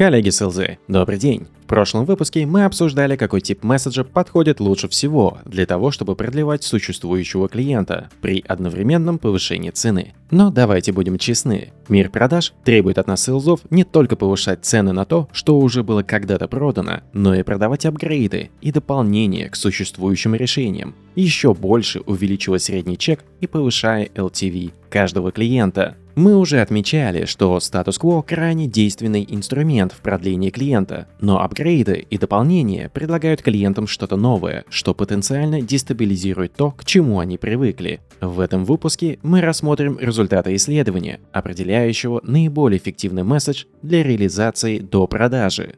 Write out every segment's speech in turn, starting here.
Коллеги с добрый день. В прошлом выпуске мы обсуждали, какой тип месседжа подходит лучше всего для того, чтобы продлевать существующего клиента при одновременном повышении цены. Но давайте будем честны. Мир продаж требует от нас селзов не только повышать цены на то, что уже было когда-то продано, но и продавать апгрейды и дополнения к существующим решениям, еще больше увеличивая средний чек и повышая LTV каждого клиента. Мы уже отмечали, что статус-кво крайне действенный инструмент в продлении клиента, но апгрейды и дополнения предлагают клиентам что-то новое, что потенциально дестабилизирует то, к чему они привыкли. В этом выпуске мы рассмотрим результаты исследования, определяющего наиболее эффективный месседж для реализации до продажи.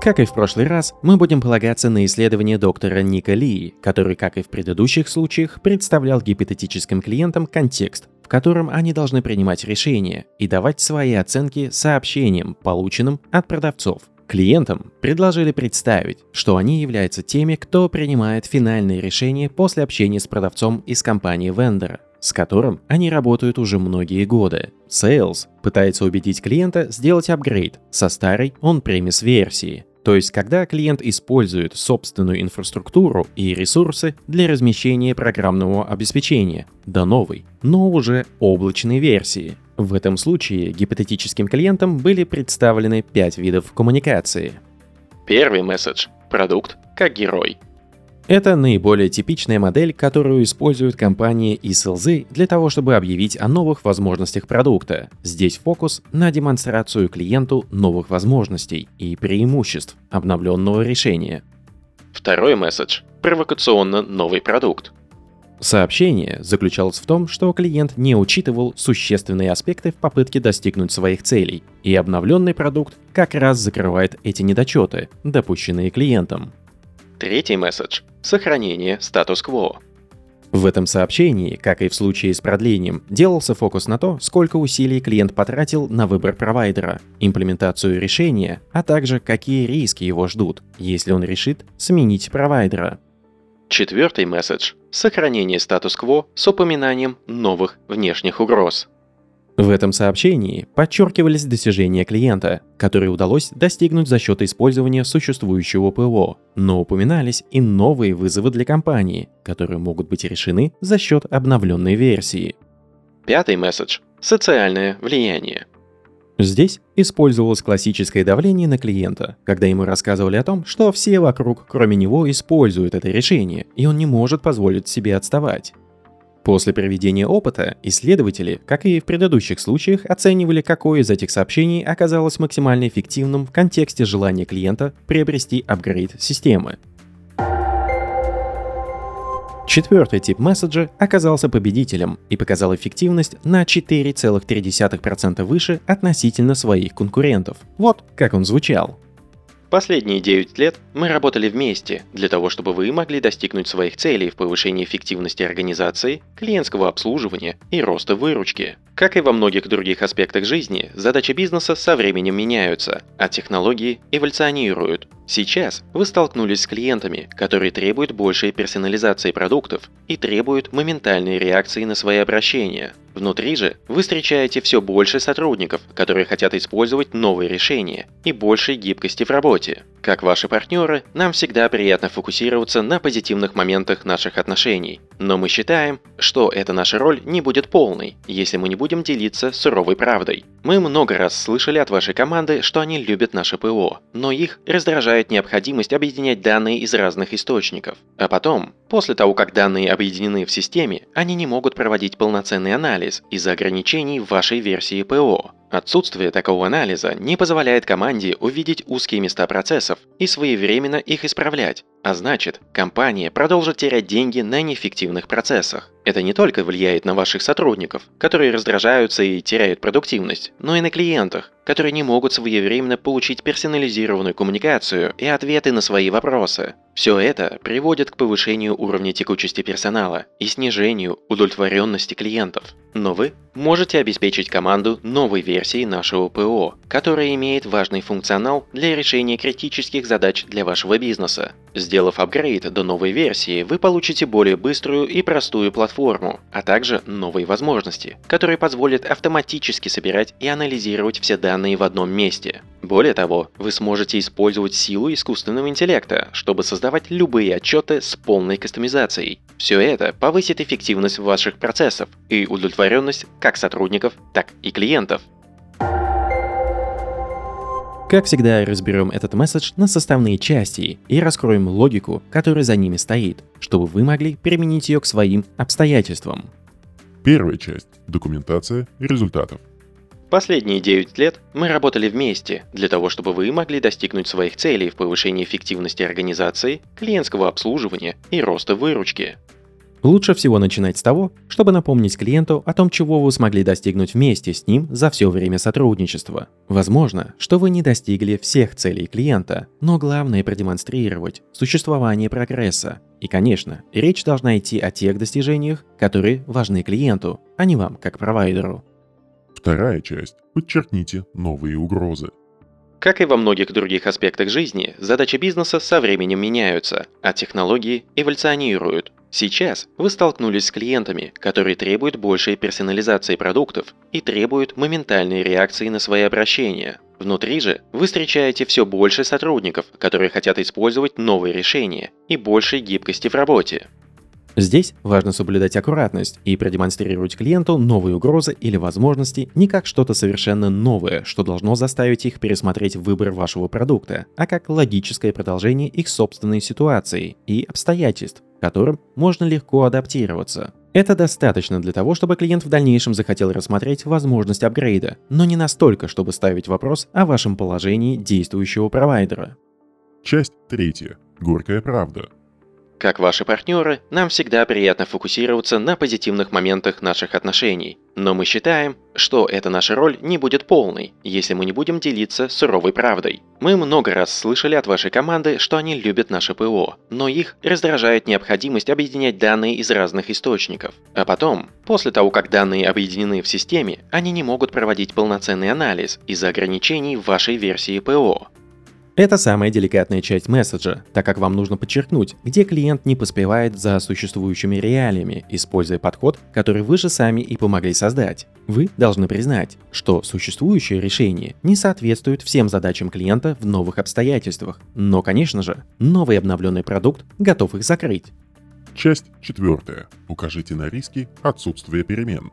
Как и в прошлый раз, мы будем полагаться на исследование доктора Ника Ли, который, как и в предыдущих случаях, представлял гипотетическим клиентам контекст, в котором они должны принимать решения и давать свои оценки сообщениям, полученным от продавцов. Клиентам предложили представить, что они являются теми, кто принимает финальные решения после общения с продавцом из компании вендора с которым они работают уже многие годы. Sales пытается убедить клиента сделать апгрейд со старой on-premise версии, то есть, когда клиент использует собственную инфраструктуру и ресурсы для размещения программного обеспечения до новой, но уже облачной версии. В этом случае гипотетическим клиентам были представлены пять видов коммуникации. Первый месседж – продукт как герой – это наиболее типичная модель, которую используют компании ESLZ для того, чтобы объявить о новых возможностях продукта. Здесь фокус на демонстрацию клиенту новых возможностей и преимуществ обновленного решения. Второй месседж – провокационно новый продукт. Сообщение заключалось в том, что клиент не учитывал существенные аспекты в попытке достигнуть своих целей, и обновленный продукт как раз закрывает эти недочеты, допущенные клиентом. Третий месседж – сохранение статус-кво. В этом сообщении, как и в случае с продлением, делался фокус на то, сколько усилий клиент потратил на выбор провайдера, имплементацию решения, а также какие риски его ждут, если он решит сменить провайдера. Четвертый месседж – сохранение статус-кво с упоминанием новых внешних угроз. В этом сообщении подчеркивались достижения клиента, которые удалось достигнуть за счет использования существующего ПО, но упоминались и новые вызовы для компании, которые могут быть решены за счет обновленной версии. Пятый месседж – социальное влияние. Здесь использовалось классическое давление на клиента, когда ему рассказывали о том, что все вокруг, кроме него, используют это решение, и он не может позволить себе отставать. После проведения опыта исследователи, как и в предыдущих случаях, оценивали, какое из этих сообщений оказалось максимально эффективным в контексте желания клиента приобрести апгрейд системы. Четвертый тип месседжа оказался победителем и показал эффективность на 4,3% выше относительно своих конкурентов. Вот как он звучал. Последние 9 лет мы работали вместе для того, чтобы вы могли достигнуть своих целей в повышении эффективности организации, клиентского обслуживания и роста выручки. Как и во многих других аспектах жизни, задачи бизнеса со временем меняются, а технологии эволюционируют. Сейчас вы столкнулись с клиентами, которые требуют большей персонализации продуктов и требуют моментальной реакции на свои обращения. Внутри же вы встречаете все больше сотрудников, которые хотят использовать новые решения и большей гибкости в работе. Как ваши партнеры, нам всегда приятно фокусироваться на позитивных моментах наших отношений, но мы считаем, что эта наша роль не будет полной, если мы не будем делиться суровой правдой. Мы много раз слышали от вашей команды, что они любят наше ПО, но их раздражает необходимость объединять данные из разных источников. А потом, после того, как данные объединены в системе, они не могут проводить полноценный анализ из-за ограничений в вашей версии ПО. Отсутствие такого анализа не позволяет команде увидеть узкие места процессов и своевременно их исправлять, а значит, компания продолжит терять деньги на неэффективных процессах. Это не только влияет на ваших сотрудников, которые раздражаются и теряют продуктивность, но и на клиентах, которые не могут своевременно получить персонализированную коммуникацию и ответы на свои вопросы. Все это приводит к повышению уровня текучести персонала и снижению удовлетворенности клиентов. Но вы можете обеспечить команду новой версией нашего ПО, которая имеет важный функционал для решения критических задач для вашего бизнеса. Сделав апгрейд до новой версии, вы получите более быструю и простую платформу, а также новые возможности, которые позволят автоматически собирать и анализировать все данные в одном месте. Более того, вы сможете использовать силу искусственного интеллекта, чтобы создавать любые отчеты с полной кастомизацией. Все это повысит эффективность ваших процессов и удовлетворенность как сотрудников, так и клиентов. Как всегда, разберем этот месседж на составные части и раскроем логику, которая за ними стоит, чтобы вы могли применить ее к своим обстоятельствам. Первая часть – документация результатов. Последние 9 лет мы работали вместе для того, чтобы вы могли достигнуть своих целей в повышении эффективности организации, клиентского обслуживания и роста выручки. Лучше всего начинать с того, чтобы напомнить клиенту о том, чего вы смогли достигнуть вместе с ним за все время сотрудничества. Возможно, что вы не достигли всех целей клиента, но главное продемонстрировать существование прогресса. И, конечно, речь должна идти о тех достижениях, которые важны клиенту, а не вам как провайдеру. Вторая часть. Подчеркните новые угрозы. Как и во многих других аспектах жизни, задачи бизнеса со временем меняются, а технологии эволюционируют. Сейчас вы столкнулись с клиентами, которые требуют большей персонализации продуктов и требуют моментальной реакции на свои обращения. Внутри же вы встречаете все больше сотрудников, которые хотят использовать новые решения и большей гибкости в работе. Здесь важно соблюдать аккуратность и продемонстрировать клиенту новые угрозы или возможности не как что-то совершенно новое, что должно заставить их пересмотреть выбор вашего продукта, а как логическое продолжение их собственной ситуации и обстоятельств, которым можно легко адаптироваться. Это достаточно для того, чтобы клиент в дальнейшем захотел рассмотреть возможность апгрейда, но не настолько, чтобы ставить вопрос о вашем положении действующего провайдера. Часть третья. Горькая правда. Как ваши партнеры, нам всегда приятно фокусироваться на позитивных моментах наших отношений. Но мы считаем, что эта наша роль не будет полной, если мы не будем делиться суровой правдой. Мы много раз слышали от вашей команды, что они любят наше ПО, но их раздражает необходимость объединять данные из разных источников. А потом, после того, как данные объединены в системе, они не могут проводить полноценный анализ из-за ограничений в вашей версии ПО. Это самая деликатная часть месседжа, так как вам нужно подчеркнуть, где клиент не поспевает за существующими реалиями, используя подход, который вы же сами и помогли создать. Вы должны признать, что существующее решение не соответствует всем задачам клиента в новых обстоятельствах, но, конечно же, новый обновленный продукт готов их закрыть. Часть четвертая. Укажите на риски отсутствия перемен.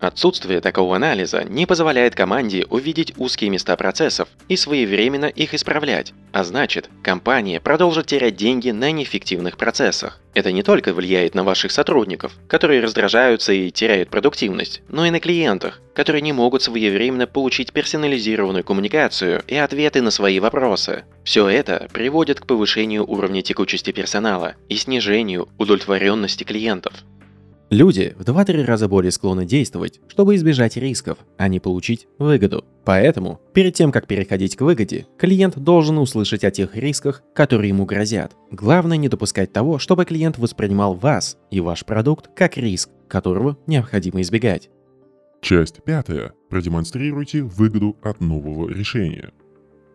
Отсутствие такого анализа не позволяет команде увидеть узкие места процессов и своевременно их исправлять, а значит, компания продолжит терять деньги на неэффективных процессах. Это не только влияет на ваших сотрудников, которые раздражаются и теряют продуктивность, но и на клиентах, которые не могут своевременно получить персонализированную коммуникацию и ответы на свои вопросы. Все это приводит к повышению уровня текучести персонала и снижению удовлетворенности клиентов. Люди в 2-3 раза более склонны действовать, чтобы избежать рисков, а не получить выгоду. Поэтому, перед тем, как переходить к выгоде, клиент должен услышать о тех рисках, которые ему грозят. Главное не допускать того, чтобы клиент воспринимал вас и ваш продукт как риск, которого необходимо избегать. Часть пятая. Продемонстрируйте выгоду от нового решения.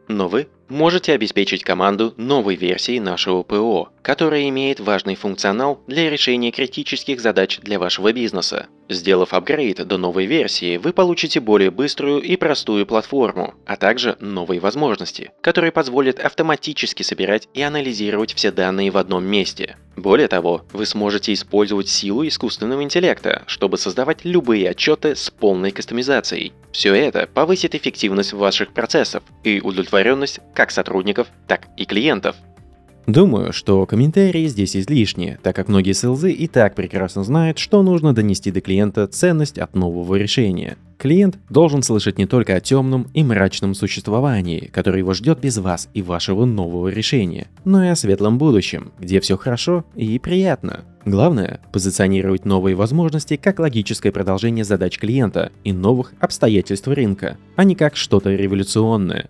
Но вы можете обеспечить команду новой версией нашего ПО, которая имеет важный функционал для решения критических задач для вашего бизнеса. Сделав апгрейд до новой версии, вы получите более быструю и простую платформу, а также новые возможности, которые позволят автоматически собирать и анализировать все данные в одном месте. Более того, вы сможете использовать силу искусственного интеллекта, чтобы создавать любые отчеты с полной кастомизацией. Все это повысит эффективность ваших процессов и удовлетворенность как сотрудников, так и клиентов. Думаю, что комментарии здесь излишние, так как многие селзы и так прекрасно знают, что нужно донести до клиента ценность от нового решения. Клиент должен слышать не только о темном и мрачном существовании, которое его ждет без вас и вашего нового решения, но и о светлом будущем, где все хорошо и приятно. Главное – позиционировать новые возможности как логическое продолжение задач клиента и новых обстоятельств рынка, а не как что-то революционное.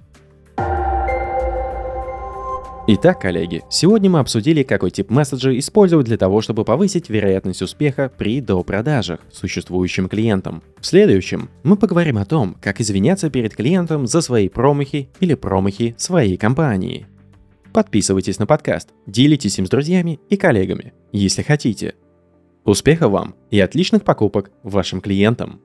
Итак, коллеги, сегодня мы обсудили, какой тип месседжа использовать для того, чтобы повысить вероятность успеха при допродажах существующим клиентам. В следующем мы поговорим о том, как извиняться перед клиентом за свои промахи или промахи своей компании. Подписывайтесь на подкаст, делитесь им с друзьями и коллегами, если хотите. Успехов вам и отличных покупок вашим клиентам!